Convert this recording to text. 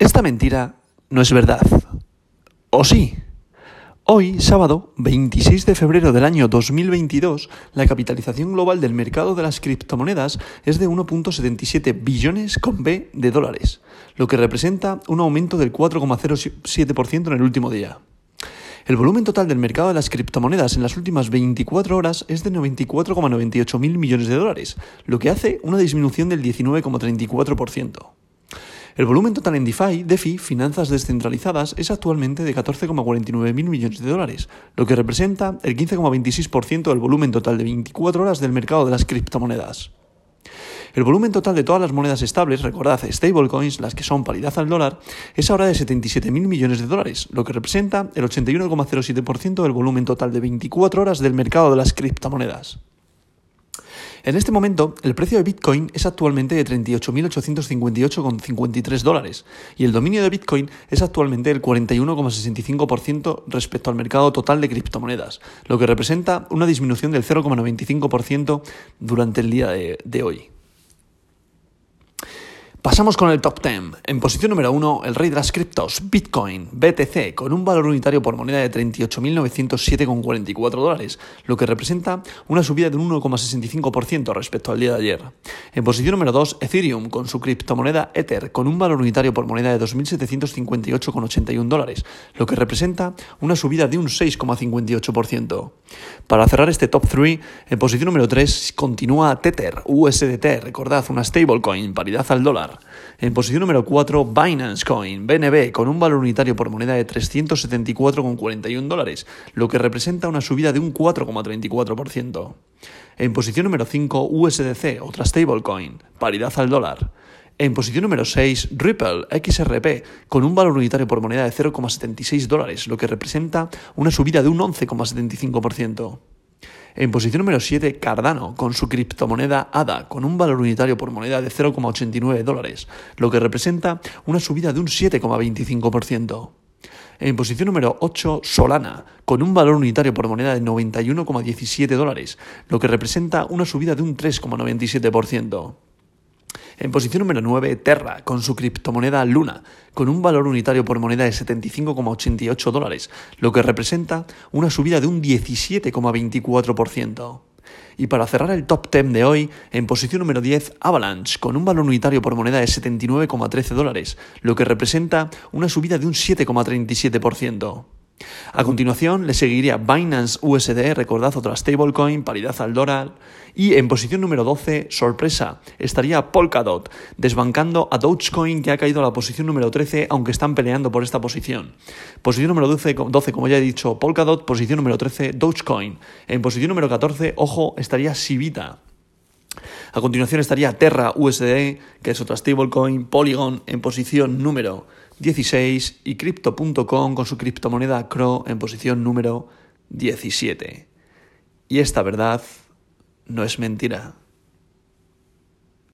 Esta mentira no es verdad. ¿O sí? Hoy, sábado 26 de febrero del año 2022, la capitalización global del mercado de las criptomonedas es de 1.77 billones con B de dólares, lo que representa un aumento del 4,07% en el último día. El volumen total del mercado de las criptomonedas en las últimas 24 horas es de 94,98 mil millones de dólares, lo que hace una disminución del 19,34%. El volumen total en DeFi, DeFi, finanzas descentralizadas, es actualmente de 14,49 mil millones de dólares, lo que representa el 15,26% del volumen total de 24 horas del mercado de las criptomonedas. El volumen total de todas las monedas estables, recordad, stablecoins, las que son paridad al dólar, es ahora de 77.000 millones de dólares, lo que representa el 81,07% del volumen total de 24 horas del mercado de las criptomonedas. En este momento, el precio de Bitcoin es actualmente de 38.858,53 dólares y el dominio de Bitcoin es actualmente el 41,65% respecto al mercado total de criptomonedas, lo que representa una disminución del 0,95% durante el día de, de hoy. Pasamos con el top 10. En posición número 1, el rey de las criptos, Bitcoin, BTC, con un valor unitario por moneda de 38.907,44 dólares, lo que representa una subida de un 1,65% respecto al día de ayer. En posición número 2, Ethereum, con su criptomoneda Ether, con un valor unitario por moneda de 2.758,81 dólares, lo que representa una subida de un 6,58%. Para cerrar este top 3, en posición número 3 continúa Tether, USDT, recordad, una stablecoin, paridad al dólar. En posición número 4, Binance Coin, BNB, con un valor unitario por moneda de 374,41 dólares, lo que representa una subida de un 4,34%. En posición número 5, USDC, otra stablecoin, paridad al dólar. En posición número 6, Ripple XRP, con un valor unitario por moneda de 0,76 dólares, lo que representa una subida de un 11,75%. En posición número 7, Cardano, con su criptomoneda ADA, con un valor unitario por moneda de 0,89 dólares, lo que representa una subida de un 7,25%. En posición número 8, Solana, con un valor unitario por moneda de 91,17 dólares, lo que representa una subida de un 3,97%. En posición número 9, Terra, con su criptomoneda Luna, con un valor unitario por moneda de 75,88 dólares, lo que representa una subida de un 17,24%. Y para cerrar el top 10 de hoy, en posición número 10, Avalanche, con un valor unitario por moneda de 79,13 dólares, lo que representa una subida de un 7,37%. A continuación le seguiría Binance USD, recordad otra stablecoin, paridad al dólar. Y en posición número 12, sorpresa, estaría Polkadot, desbancando a Dogecoin que ha caído a la posición número 13, aunque están peleando por esta posición. Posición número 12, 12 como ya he dicho, Polkadot, posición número 13, Dogecoin. En posición número 14, ojo, estaría Sivita. A continuación estaría Terra USD, que es otra stablecoin, Polygon en posición número 16 y Crypto.com con su criptomoneda CRO en posición número 17. Y esta verdad no es mentira.